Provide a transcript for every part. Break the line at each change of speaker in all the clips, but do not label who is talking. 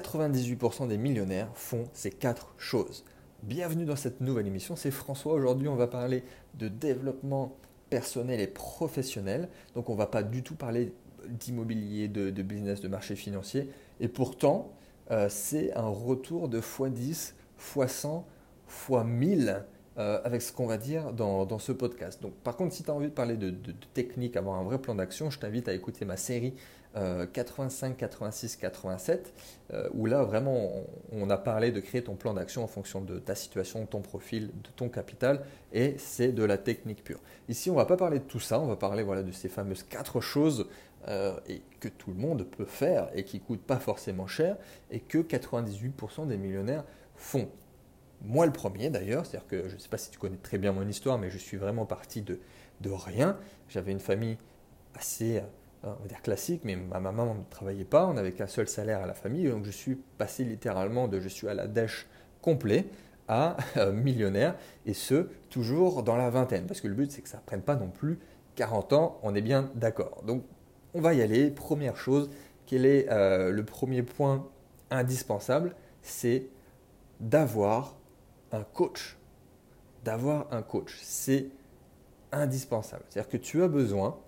98% des millionnaires font ces quatre choses. Bienvenue dans cette nouvelle émission, c'est François. Aujourd'hui, on va parler de développement personnel et professionnel. Donc, on ne va pas du tout parler d'immobilier, de, business, de marché financier. Et pourtant, euh, c'est un retour de x10, x100, x1000 avec ce qu'on va dire dans, ce podcast. Donc, par contre, si tu as envie de parler de, technique, avoir un vrai plan d'action, je t'invite à écouter ma série 85, 86, 87, où là vraiment on, a parlé de créer ton plan d'action en fonction de ta situation, de ton profil, de ton capital, et c'est de la technique pure. Ici on va pas parler de tout ça, on va parler voilà, de ces fameuses quatre choses euh, que tout le monde peut faire et qui coûtent pas forcément cher et que 98% des millionnaires font. Moi le premier d'ailleurs, c'est-à-dire que je ne sais pas si tu connais très bien mon histoire, mais je suis vraiment parti de, de rien. J'avais une famille assez on va dire classique, mais ma maman ne travaillait pas, on n'avait qu'un seul salaire à la famille, donc je suis passé littéralement de je suis à la dèche complet à euh, millionnaire, et ce, toujours dans la vingtaine, parce que le but c'est que ça ne prenne pas non plus 40 ans, on est bien d'accord. Donc on va y aller, première chose, quel est euh, le premier point indispensable? C'est d'avoir un coach. D'avoir un coach, c'est indispensable. C'est-à-dire que tu as besoin,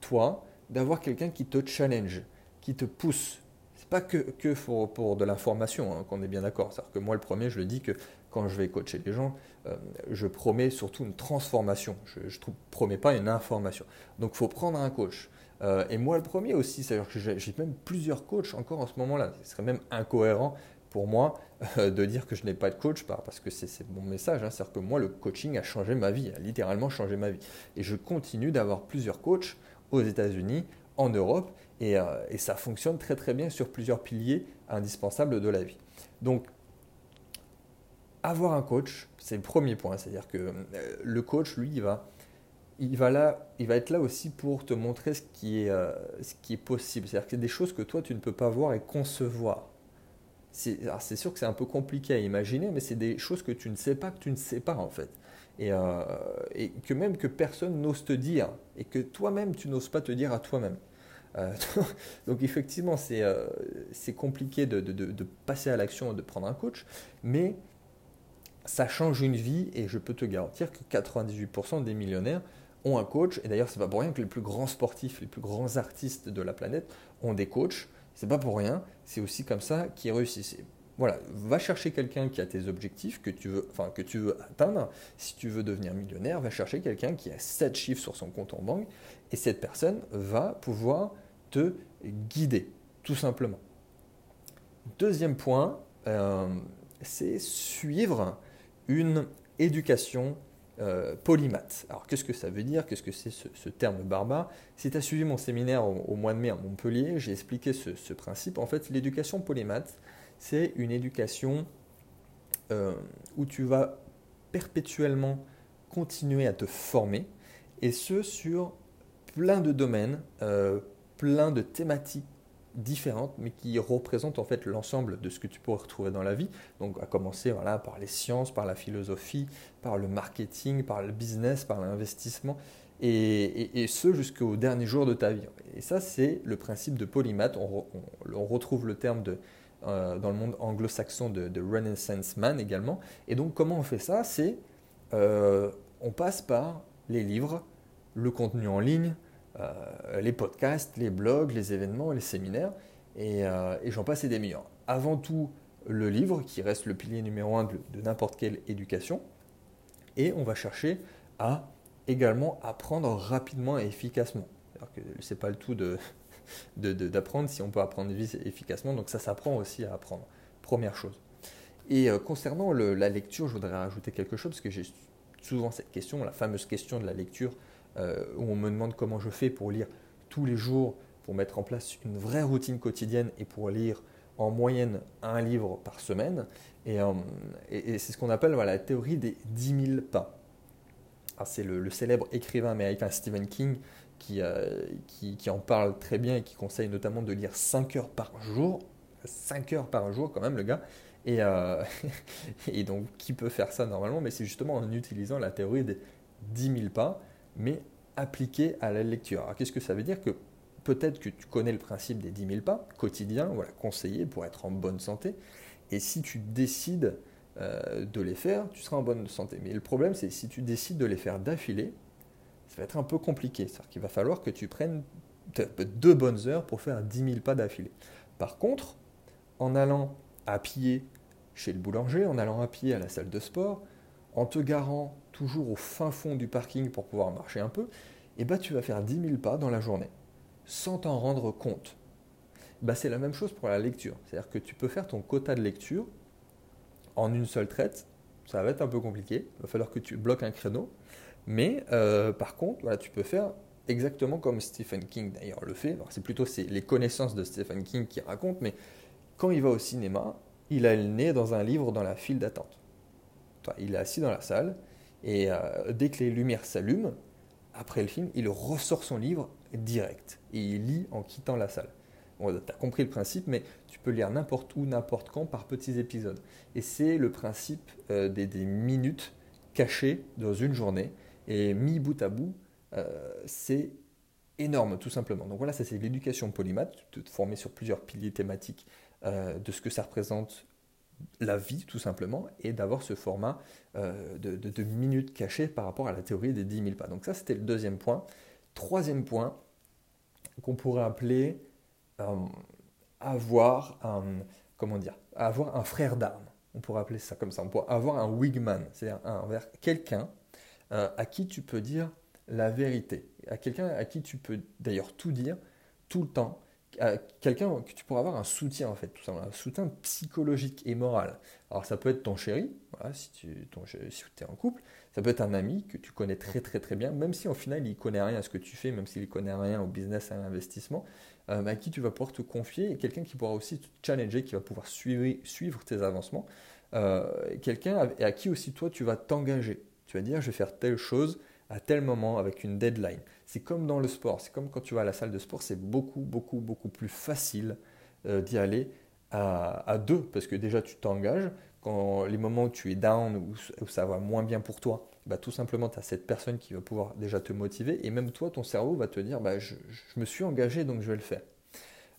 toi, d'avoir quelqu'un qui te challenge, qui te pousse. C'est pas que, que pour, de l'information, hein, qu'on est bien d'accord. C'est-à-dire que moi, le premier, je le dis que quand je vais coacher les gens, euh, je promets surtout une transformation. Je ne promets pas une information. Donc, il faut prendre un coach. Euh, et moi, le premier aussi, c'est-à-dire que j'ai même plusieurs coachs encore en ce moment-là. Ce serait même incohérent pour moi euh, de dire que je n'ai pas de coach parce que c'est mon message. Hein. C'est-à-dire que moi, le coaching a changé ma vie, a littéralement changé ma vie. Et je continue d'avoir plusieurs coachs aux États-Unis, en Europe, euh, et, ça fonctionne très très bien sur plusieurs piliers indispensables de la vie. Donc, avoir un coach, c'est le premier point, c'est-à-dire que euh, le coach, lui, il va, il va, là, il va être là aussi pour te montrer ce qui est, euh, ce qui est possible, c'est-à-dire que c'est des choses que toi, tu ne peux pas voir et concevoir. C'est sûr que c'est un peu compliqué à imaginer, mais c'est des choses que tu ne sais pas, que tu ne sais pas en fait. Euh, et, que même que personne n'ose te dire, et que toi-même tu n'oses pas te dire à toi-même. Euh, donc effectivement, c'est euh, compliqué de, de, passer à l'action, de prendre un coach, mais ça change une vie et je peux te garantir que 98% des millionnaires ont un coach. Et d'ailleurs, c'est pas pour rien que les plus grands sportifs, les plus grands artistes de la planète ont des coachs. C'est pas pour rien. C'est aussi comme ça qu'ils réussissent. Voilà, va chercher quelqu'un qui a tes objectifs que tu veux, enfin, que tu veux atteindre. Si tu veux devenir millionnaire, va chercher quelqu'un qui a 7 chiffres sur son compte en banque et cette personne va pouvoir te guider, tout simplement. Deuxième point, euh, c'est suivre une éducation euh. Alors qu'est-ce que ça veut dire? Qu'est-ce que c'est ce, terme barbare Si tu as suivi mon séminaire au, mois de mai à Montpellier, j'ai expliqué ce, principe. En fait, l'éducation polymath, c'est une éducation euh, où tu vas perpétuellement continuer à te former, et ce sur plein de domaines, euh, plein de thématiques différentes, mais qui représentent en fait l'ensemble de ce que tu pourrais retrouver dans la vie. Donc à commencer voilà, par les sciences, par la philosophie, par le marketing, par le business, par l'investissement, et, ce jusqu'au dernier jour de ta vie. Et ça, c'est le principe de polymath. on retrouve le terme de euh, dans le monde anglo-saxon de, Renaissance Man également. Et donc comment on fait ça? C'est euh, on passe par les livres, le contenu en ligne, euh, les podcasts, les blogs, les événements, les séminaires, et, j'en passe et des meilleurs. Avant tout, le livre, qui reste le pilier numéro un de, n'importe quelle éducation, et on va chercher à également apprendre rapidement et efficacement. Ce n'est pas le tout de, d'apprendre si on peut apprendre vite efficacement. Donc ça s'apprend aussi à apprendre. Première chose. Et euh, concernant la lecture, je voudrais rajouter quelque chose parce que j'ai souvent cette question, la fameuse question de la lecture, euh, où on me demande comment je fais pour lire tous les jours, pour mettre en place une vraie routine quotidienne et pour lire en moyenne un livre par semaine. Et, euh, c'est ce qu'on appelle la théorie des 10 000 pas. C'est le, célèbre écrivain américain Stephen King euh, qui, qui, en parle très bien et qui conseille notamment de lire 5 heures par jour. 5 heures par jour quand même le gars. Et, et donc qui peut faire ça normalement? Mais c'est justement en utilisant la théorie des 10 000 pas, mais appliquée à la lecture. Alors qu'est-ce que ça veut dire que peut-être que tu connais le principe des 10 000 pas quotidiens, voilà, conseillés pour être en bonne santé. Et si tu décides euh, de les faire, tu seras en bonne santé. Mais le problème, c'est si tu décides de les faire d'affilée, ça va être un peu compliqué. C'est-à-dire qu'il va falloir que tu prennes deux bonnes heures pour faire 10 000 pas d'affilée. Par contre, en allant à pied chez le boulanger, en allant à pied à la salle de sport, en te garant toujours au fin fond du parking pour pouvoir marcher un peu, et eh ben, tu vas faire 10 000 pas dans la journée, sans t'en rendre compte. Bah, c'est la même chose pour la lecture. C'est-à-dire que tu peux faire ton quota de lecture en une seule traite. Ça va être un peu compliqué. Il va falloir que tu bloques un créneau. Mais euh, par contre, voilà, tu peux faire exactement comme Stephen King d'ailleurs le fait. C'est plutôt les connaissances de Stephen King qui racontent, mais quand il va au cinéma, il a le nez dans un livre dans la file d'attente. Il est assis dans la salle et euh, dès que les lumières s'allument, après le film, il ressort son livre direct et il lit en quittant la salle. Bon, tu as compris le principe, mais tu peux lire n'importe où, n'importe quand, par petits épisodes. Et c'est le principe euh, des, minutes cachées dans une journée. Et mis bout à bout, euh, c'est énorme, tout simplement. Donc voilà, ça c'est l'éducation polymath, de te former sur plusieurs piliers thématiques de ce que ça représente la vie, tout simplement, et d'avoir ce format euh, de, minutes cachées par rapport à la théorie des 10 000 pas. Donc ça, c'était le deuxième point. Troisième point, qu'on pourrait appeler euh, avoir un, comment dire, avoir un frère d'armes. On pourrait appeler ça comme ça. On pourrait avoir un wigman, c'est-à-dire quelqu'un euh, à qui tu peux dire la vérité, à quelqu'un à qui tu peux d'ailleurs tout dire tout le temps quelqu'un que tu pourras avoir un soutien en fait, tout ça, un soutien psychologique et moral. Alors ça peut être ton chéri, si tu si es en couple, ça peut être un ami que tu connais très très très bien, même si au final il connaît rien à ce que tu fais, même s'il connaît rien au business, à l'investissement, euh, à qui tu vas pouvoir te confier, quelqu'un qui pourra aussi te challenger, qui va pouvoir suivre, suivre tes avancements, euh, quelqu'un à qui aussi toi tu vas t'engager. Tu vas dire je vais faire telle chose à tel moment avec une deadline. C'est comme dans le sport, c'est comme quand tu vas à la salle de sport, c'est beaucoup, beaucoup, beaucoup plus facile euh, d'y aller à, deux, parce que déjà tu t'engages, quand les moments où tu es down, où, ça va moins bien pour toi, bah, tout simplement tu as cette personne qui va pouvoir déjà te motiver, et même toi, ton cerveau va te dire, bah, je, me suis engagé, donc je vais le faire.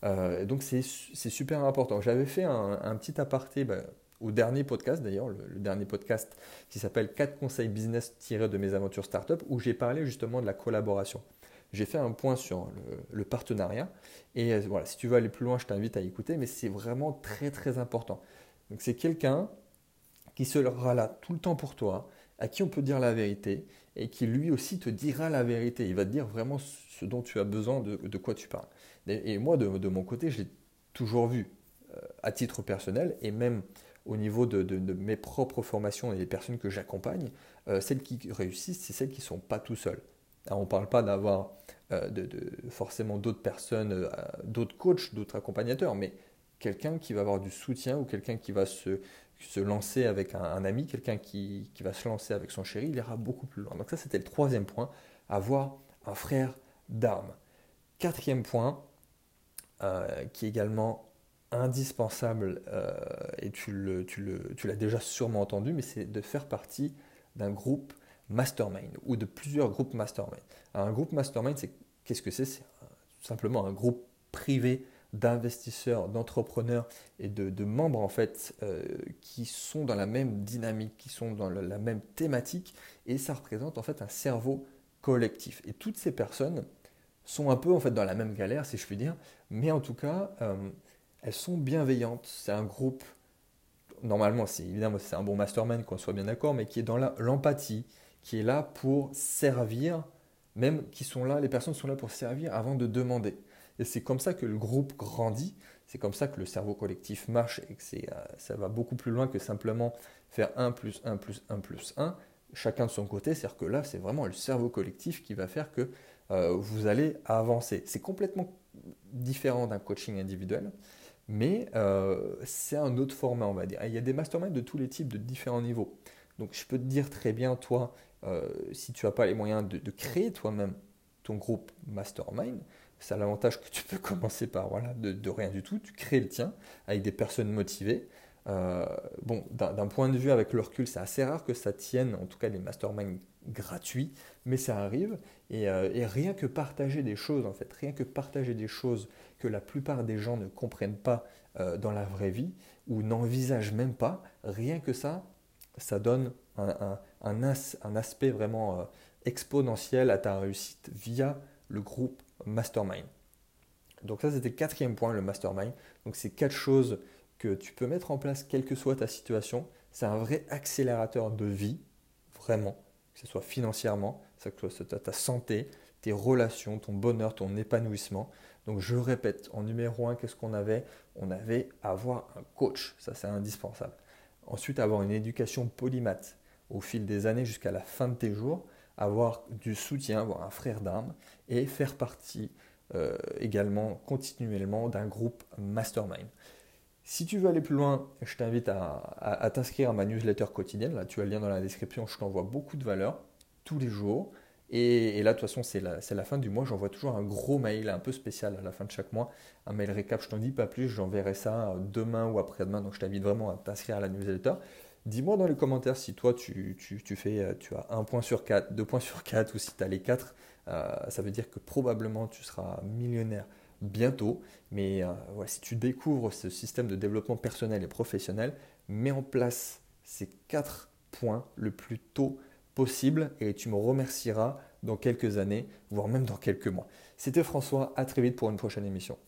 Euh, donc c'est super important. J'avais fait un, petit aparté bah, au dernier podcast d'ailleurs, le, dernier podcast qui s'appelle 4 conseils business tirés de mes aventures startup, où j'ai parlé justement de la collaboration. J'ai fait un point sur le, partenariat. Et euh, voilà, si tu veux aller plus loin, je t'invite à écouter, mais c'est vraiment très très important. Donc c'est quelqu'un qui sera là tout le temps pour toi, à qui on peut dire la vérité, et qui lui aussi te dira la vérité. Il va te dire vraiment ce dont tu as besoin, de, quoi tu parles. Et, moi, de, de, mon côté, je l'ai toujours vu euh, à titre personnel, et même au niveau de, mes propres formations et des personnes que j'accompagne, euh, celles qui réussissent, c'est celles qui ne sont pas tout seules. on ne parle pas d'avoir euh, forcément d'autres personnes, euh, d'autres coachs, d'autres accompagnateurs, mais quelqu'un qui va avoir du soutien ou quelqu'un qui va se, se lancer avec un, ami, quelqu'un qui, qui, va se lancer avec son chéri, il ira beaucoup plus loin. Donc ça, c'était le troisième point, avoir un frère d'armes. Quatrième point, qui est également indispensable, euh, et tu, le, tu, le, tu l'as déjà sûrement entendu, mais c'est de faire partie d'un groupe mastermind ou de plusieurs groupes mastermind. un groupe mastermind, c'est qu'est-ce que c'est? C'est simplement un groupe privé d'investisseurs, d'entrepreneurs et de, membres en fait euh, qui sont dans la même dynamique, qui sont dans la même thématique et ça représente en fait un cerveau collectif. Et toutes ces personnes sont un peu en fait dans la même galère si je puis dire, mais en tout cas euh, elles sont bienveillantes. C'est un groupe, normalement, c'est évidemment c'est un bon mastermind, qu'on soit bien d'accord, mais qui est dans l'empathie, qui est là pour servir, même qui sont là, les personnes sont là pour servir avant de demander. Et c'est comme ça que le groupe grandit, c'est comme ça que le cerveau collectif marche et que euh, ça va beaucoup plus loin que simplement faire 1 plus 1 plus 1 plus 1, chacun de son côté. C'est-à-dire que là, c'est vraiment le cerveau collectif qui va faire que euh, vous allez avancer. C'est complètement différent d'un coaching individuel mais euh, c'est un autre format, on va dire. il y a des masterminds de tous les types, de différents niveaux. Donc je peux te dire très bien, toi, euh, si tu n'as pas les moyens de, créer toi-même ton groupe mastermind, ça a l'avantage que tu peux commencer par voilà, de, rien du tout, tu crées le tien avec des personnes motivées. Euh, bon, d'un point de vue avec le recul, c'est assez rare que ça tienne, en tout cas les masterminds gratuits, mais ça arrive. Et, et, rien que partager des choses, en fait, rien que partager des choses que la plupart des gens ne comprennent pas dans la vraie vie ou n'envisagent même pas, rien que ça, ça donne un, un, aspect vraiment euh, exponentiel à ta réussite via le groupe Mastermind. Donc ça, c'était le quatrième point, le Mastermind. Donc c'est quatre choses tu peux mettre en place, quelle que soit ta situation. C'est un vrai accélérateur de vie, vraiment, que ce soit financièrement, que ce soit ta santé, tes relations, ton bonheur, ton épanouissement. Donc je répète, en numéro un, qu'est-ce qu'on avait? On avait avoir un coach, ça c'est indispensable. Ensuite, avoir une éducation polymath au fil des années jusqu'à la fin de tes jours, avoir du soutien, avoir un frère d'armes et faire partie euh, également continuellement d'un groupe mastermind. Si tu veux aller plus loin, je t'invite à, t'inscrire à ma newsletter quotidienne. Là, tu as le lien dans la description. Je t'envoie beaucoup de valeur tous les jours. Et, là, de toute façon, c'est la, fin du mois. J'envoie toujours un gros mail un peu spécial à la fin de chaque mois. Un mail récap, je t'en dis pas plus. J'enverrai ça demain ou après-demain. Donc, je t'invite vraiment à t'inscrire à la newsletter. Dis-moi dans les commentaires si toi tu, fais, euh, tu as un point sur 4, deux points sur 4 ou si tu as les 4. Euh, ça veut dire que probablement tu seras millionnaire bientôt. Mais euh, si tu découvres ce système de développement personnel et professionnel, mets en place ces 4 points le plus tôt possible et tu me remercieras dans quelques années, voire même dans quelques mois. C'était François, à très vite pour une prochaine émission.